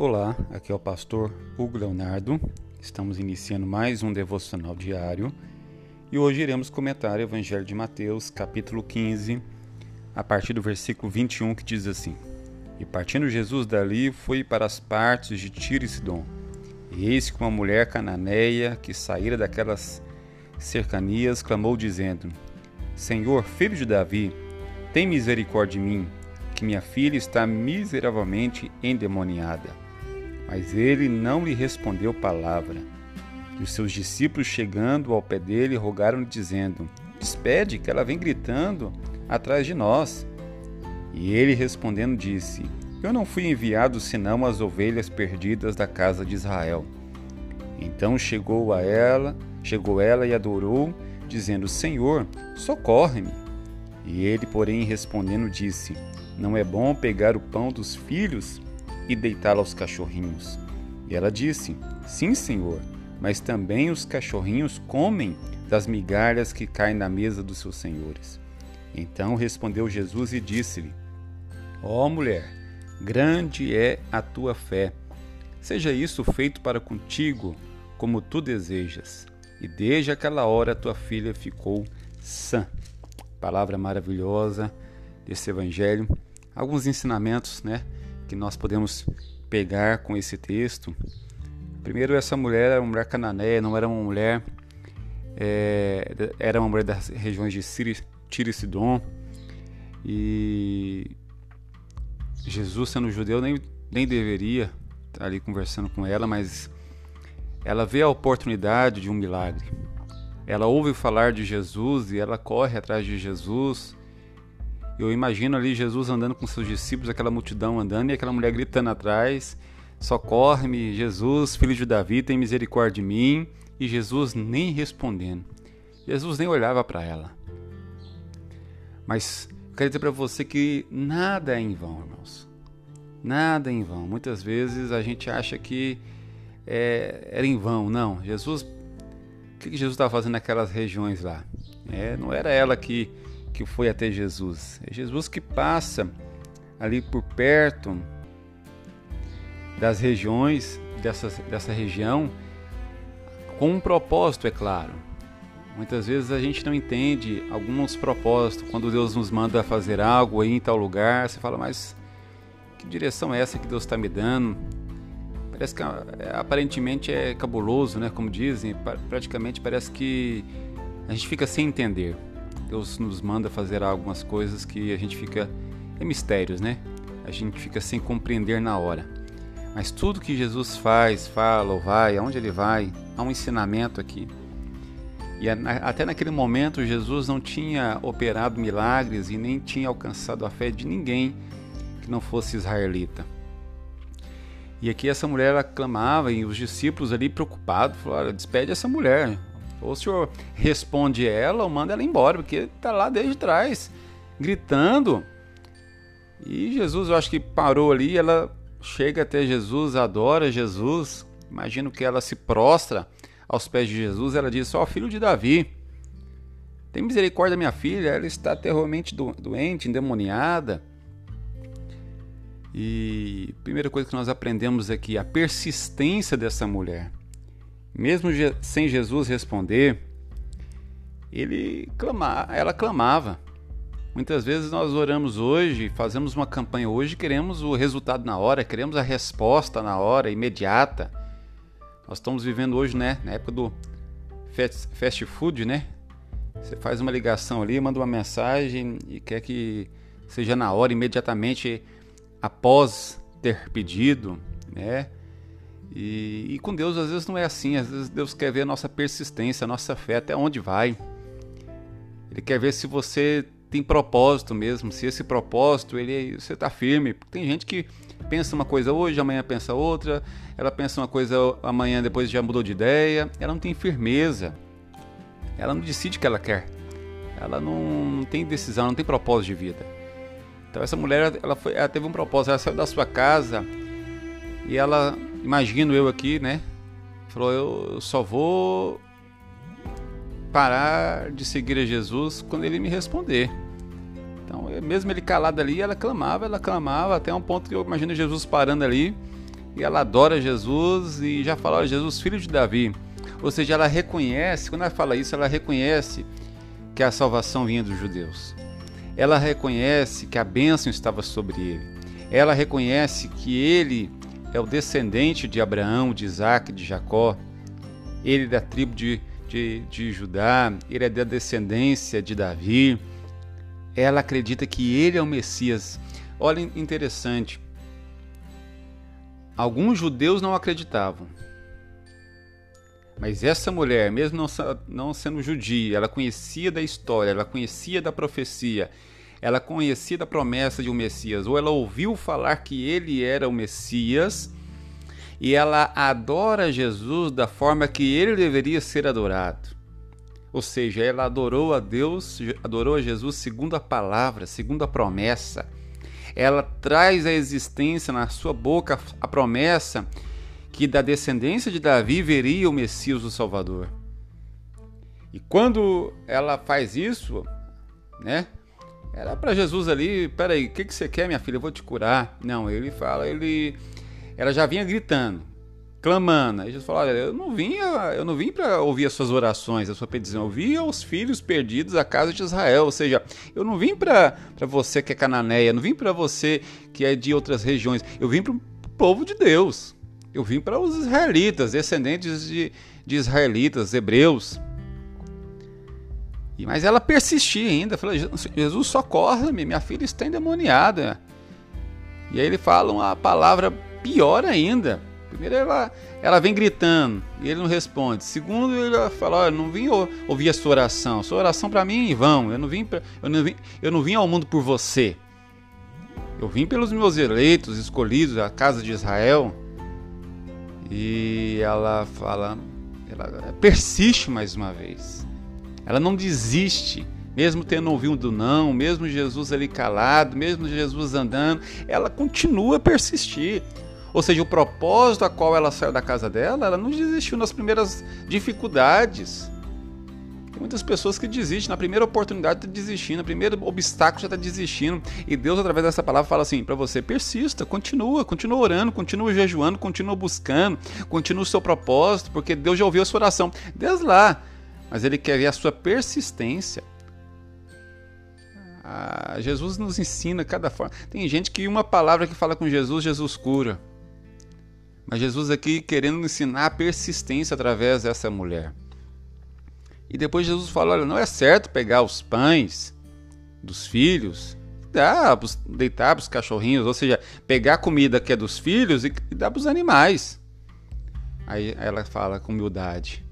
Olá, aqui é o pastor Hugo Leonardo. Estamos iniciando mais um devocional diário e hoje iremos comentar o Evangelho de Mateus, capítulo 15, a partir do versículo 21, que diz assim: E partindo Jesus dali, foi para as partes de Tiro e Sidom. E eis que uma mulher cananeia que saíra daquelas cercanias clamou, dizendo: Senhor, filho de Davi, tem misericórdia de mim, que minha filha está miseravelmente endemoniada. Mas ele não lhe respondeu palavra. E os seus discípulos, chegando ao pé dele, rogaram-lhe, dizendo: Despede, que ela vem gritando atrás de nós. E ele respondendo disse: Eu não fui enviado senão as ovelhas perdidas da casa de Israel. Então chegou a ela, chegou ela e adorou, dizendo: Senhor, socorre-me. E ele, porém, respondendo, disse: Não é bom pegar o pão dos filhos e deitá-lo aos cachorrinhos. E ela disse: Sim, senhor, mas também os cachorrinhos comem das migalhas que caem na mesa dos seus senhores. Então respondeu Jesus e disse-lhe: Ó oh, mulher, grande é a tua fé. Seja isso feito para contigo, como tu desejas. E desde aquela hora tua filha ficou sã. Palavra maravilhosa desse evangelho. Alguns ensinamentos, né, que nós podemos pegar com esse texto. Primeiro, essa mulher era uma mulher cananeia, não era uma mulher, é, era uma mulher das regiões de Tiro e Sidom. E Jesus, sendo judeu, nem, nem deveria estar ali conversando com ela, mas ela vê a oportunidade de um milagre. Ela ouve falar de Jesus e ela corre atrás de Jesus eu imagino ali Jesus andando com seus discípulos, aquela multidão andando e aquela mulher gritando atrás: Socorre-me, Jesus, filho de Davi, tem misericórdia de mim. E Jesus nem respondendo. Jesus nem olhava para ela. Mas eu quero dizer para você que nada é em vão, irmãos. Nada é em vão. Muitas vezes a gente acha que é, era em vão. Não, Jesus. O que Jesus estava fazendo naquelas regiões lá? É, não era ela que que foi até Jesus. É Jesus que passa ali por perto das regiões, dessa, dessa região, com um propósito, é claro. Muitas vezes a gente não entende alguns propósitos. Quando Deus nos manda fazer algo aí em tal lugar, você fala, mas que direção é essa que Deus está me dando? Parece que é, aparentemente é cabuloso, né? Como dizem, praticamente parece que a gente fica sem entender. Deus nos manda fazer algumas coisas que a gente fica é mistérios, né? A gente fica sem compreender na hora. Mas tudo que Jesus faz, fala ou vai, aonde ele vai, há um ensinamento aqui. E até naquele momento Jesus não tinha operado milagres e nem tinha alcançado a fé de ninguém que não fosse israelita. E aqui essa mulher ela clamava e os discípulos ali preocupados falaram: despede essa mulher, ou o senhor responde ela ou manda ela embora, porque está lá desde trás, gritando. E Jesus, eu acho que parou ali, ela chega até Jesus, adora Jesus. Imagino que ela se prostra aos pés de Jesus. Ela diz: Ó, oh, filho de Davi, tem misericórdia da minha filha, ela está terrivelmente doente, endemoniada. E a primeira coisa que nós aprendemos aqui, a persistência dessa mulher. Mesmo sem Jesus responder, ele clama, ela clamava. Muitas vezes nós oramos hoje, fazemos uma campanha hoje, queremos o resultado na hora, queremos a resposta na hora, imediata. Nós estamos vivendo hoje, né, na época do fast food, né? Você faz uma ligação ali, manda uma mensagem e quer que seja na hora, imediatamente após ter pedido, né? E, e, com Deus às vezes não é assim, às vezes Deus quer ver a nossa persistência, a nossa fé, até onde vai. Ele quer ver se você tem propósito mesmo, se esse propósito ele você está firme. Tem gente que pensa uma coisa hoje, amanhã pensa outra, ela pensa uma coisa amanhã, depois já mudou de ideia, ela não tem firmeza, ela não decide o que ela quer, ela não, não tem decisão, não tem propósito de vida. Então essa mulher ela, foi, ela teve um propósito, ela saiu da sua casa e ela imagino eu aqui, né? Falou, eu só vou parar de seguir a Jesus quando ele me responder. Então, mesmo ele calado ali, ela clamava, ela clamava, até um ponto que eu imagino Jesus parando ali e ela adora Jesus e já fala: Jesus, filho de Davi. Ou seja, ela reconhece, quando ela fala isso, ela reconhece que a salvação vinha dos judeus. Ela reconhece que a bênção estava sobre ele. Ela reconhece que ele é o descendente de Abraão, de Isaac, de Jacó. Ele é da tribo de, de, de Judá, ele é da descendência de Davi. Ela acredita que ele é o Messias. Olha, interessante. Alguns judeus não acreditavam. Mas essa mulher, mesmo não, não sendo judia, ela conhecia da história, ela conhecia da profecia, ela conhecia da promessa de um Messias, ou ela ouviu falar que ele era o Messias, e ela adora Jesus da forma que ele deveria ser adorado. Ou seja, ela adorou a Deus, adorou a Jesus segundo a palavra, segundo a promessa ela traz à existência na sua boca a promessa que da descendência de Davi veria o Messias o Salvador. E quando ela faz isso, né? Era para Jesus ali, peraí, o que, que você quer, minha filha? Eu vou te curar. Não, ele fala, ele, ela já vinha gritando clamando. Aí Jesus falou: Olha, eu não vim, eu não vim para ouvir as suas orações, a sua petição. Eu vim aos filhos perdidos da casa de Israel. Ou seja, eu não vim para você que é cananeia, não vim para você que é de outras regiões. Eu vim para o povo de Deus. Eu vim para os israelitas, descendentes de, de israelitas, hebreus. Mas ela persistia ainda. Falou: Jesus, socorre-me, minha filha está endemoniada. E aí ele fala uma palavra pior ainda. Primeiro, ela, ela vem gritando e ele não responde. Segundo, ele fala: Olha, não vim ouvir a sua oração. Sua oração para mim em vão. Eu não, vim pra, eu, não vim, eu não vim ao mundo por você. Eu vim pelos meus eleitos, escolhidos, a casa de Israel. E ela fala, ela persiste mais uma vez. Ela não desiste, mesmo tendo ouvido não, mesmo Jesus ali calado, mesmo Jesus andando, ela continua a persistir. Ou seja, o propósito a qual ela saiu da casa dela, ela não desistiu nas primeiras dificuldades. Tem muitas pessoas que desistem, na primeira oportunidade está desistindo, no primeiro obstáculo já está desistindo. E Deus, através dessa palavra, fala assim para você: persista, continua, continua orando, continua jejuando, continua buscando, continua o seu propósito, porque Deus já ouviu a sua oração. Desde lá. Mas Ele quer ver a sua persistência. Ah, Jesus nos ensina cada forma. Tem gente que uma palavra que fala com Jesus, Jesus cura. Mas Jesus aqui querendo ensinar a persistência através dessa mulher. E depois Jesus fala: olha, não é certo pegar os pães dos filhos, dar, deitar para os cachorrinhos, ou seja, pegar a comida que é dos filhos e, e dar para os animais. Aí ela fala com humildade: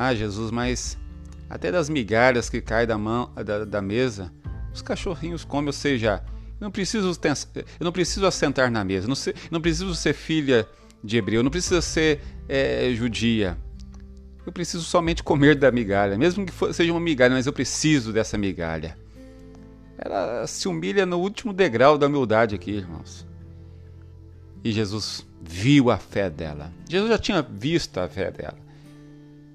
Ah, Jesus, mas até das migalhas que caem da, mão, da, da mesa, os cachorrinhos comem, ou seja, eu não preciso, eu não preciso assentar na mesa, não, não preciso ser filha de hebreu, não precisa ser é, judia. Eu preciso somente comer da migalha, mesmo que for, seja uma migalha, mas eu preciso dessa migalha. Ela se humilha no último degrau da humildade aqui, irmãos. E Jesus viu a fé dela. Jesus já tinha visto a fé dela.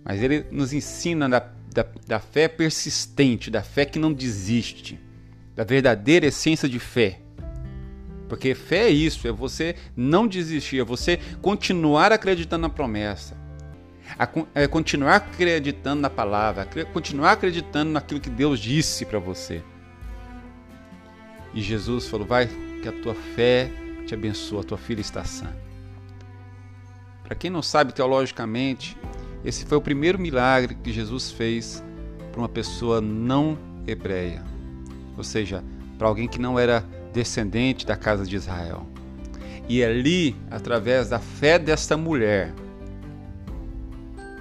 Mas ele nos ensina da, da, da fé persistente, da fé que não desiste, da verdadeira essência de fé. Porque fé é isso, é você não desistir, é você continuar acreditando na promessa, é continuar acreditando na palavra, continuar acreditando naquilo que Deus disse para você. E Jesus falou: Vai, que a tua fé te abençoe, a tua filha está sã. Para quem não sabe teologicamente, esse foi o primeiro milagre que Jesus fez para uma pessoa não hebreia, ou seja, para alguém que não era descendente da casa de Israel. E ali, através da fé desta mulher,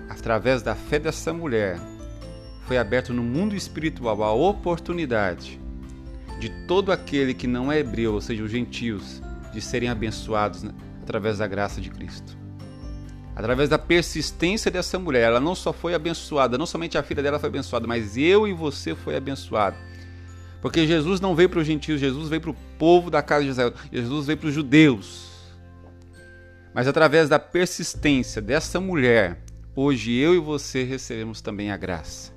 através da fé dessa mulher, foi aberto no mundo espiritual a oportunidade de todo aquele que não é hebreu, ou seja, os gentios, de serem abençoados através da graça de Cristo. Através da persistência dessa mulher, ela não só foi abençoada, não somente a filha dela foi abençoada, mas eu e você foi abençoado porque Jesus não veio para os gentios, Jesus veio para o povo da casa de Israel, Jesus veio para os judeus. Mas através da persistência dessa mulher, hoje eu e você recebemos também a graça.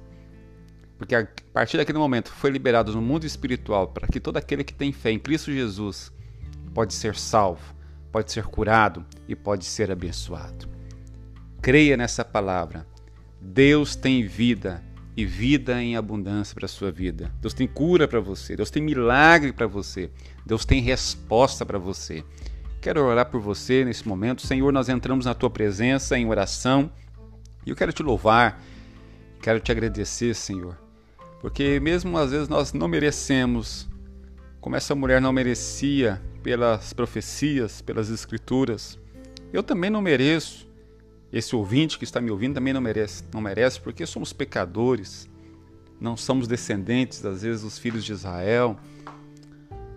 Porque a partir daquele momento foi liberado no mundo espiritual para que todo aquele que tem fé em Cristo Jesus pode ser salvo, pode ser curado e pode ser abençoado. Creia nessa palavra. Deus tem vida e vida em abundância para a sua vida. Deus tem cura para você, Deus tem milagre para você, Deus tem resposta para você. Quero orar por você nesse momento. Senhor, nós entramos na tua presença em oração e eu quero te louvar, quero te agradecer, Senhor, porque mesmo às vezes nós não merecemos, como essa mulher não merecia pelas profecias, pelas escrituras, eu também não mereço. Esse ouvinte que está me ouvindo também não merece, não merece, porque somos pecadores, não somos descendentes, às vezes, dos filhos de Israel,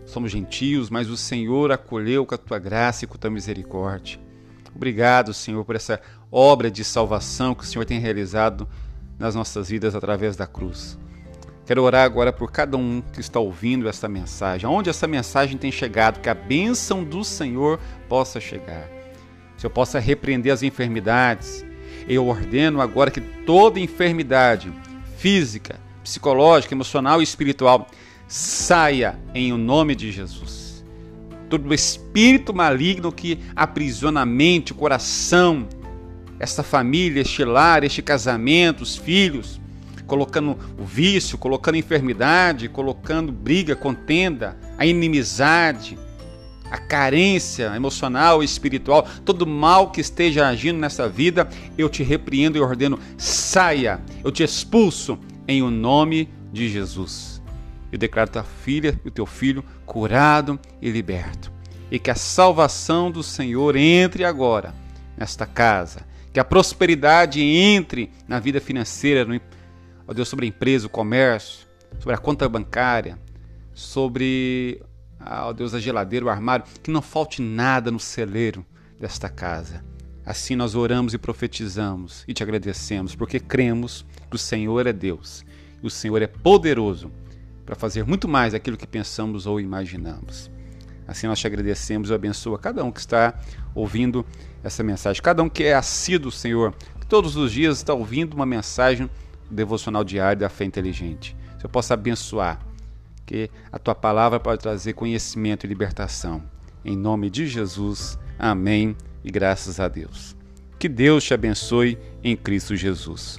somos gentios, mas o Senhor acolheu com a tua graça e com a tua misericórdia. Obrigado, Senhor, por essa obra de salvação que o Senhor tem realizado nas nossas vidas através da cruz. Quero orar agora por cada um que está ouvindo esta mensagem, aonde essa mensagem tem chegado, que a bênção do Senhor possa chegar. Se eu possa repreender as enfermidades, eu ordeno agora que toda enfermidade física, psicológica, emocional e espiritual saia em o nome de Jesus. Todo espírito maligno que aprisiona a mente, o coração, esta família, este lar, este casamento, os filhos, colocando o vício, colocando enfermidade, colocando briga, contenda, a inimizade, a carência emocional e espiritual, todo mal que esteja agindo nessa vida, eu te repreendo e ordeno, saia, eu te expulso em o nome de Jesus. Eu declaro tua filha e o teu filho curado e liberto. E que a salvação do Senhor entre agora nesta casa. Que a prosperidade entre na vida financeira, no, ó Deus, sobre a empresa, o comércio, sobre a conta bancária, sobre ó Deus, a geladeira, o armário, que não falte nada no celeiro desta casa. Assim nós oramos e profetizamos e te agradecemos, porque cremos que o Senhor é Deus e o Senhor é poderoso para fazer muito mais daquilo que pensamos ou imaginamos. Assim nós te agradecemos e abençoa cada um que está ouvindo essa mensagem, cada um que é assíduo, Senhor, que todos os dias está ouvindo uma mensagem devocional diária da fé inteligente. Que eu possa abençoar, que a tua palavra pode trazer conhecimento e libertação. Em nome de Jesus, amém e graças a Deus. Que Deus te abençoe em Cristo Jesus.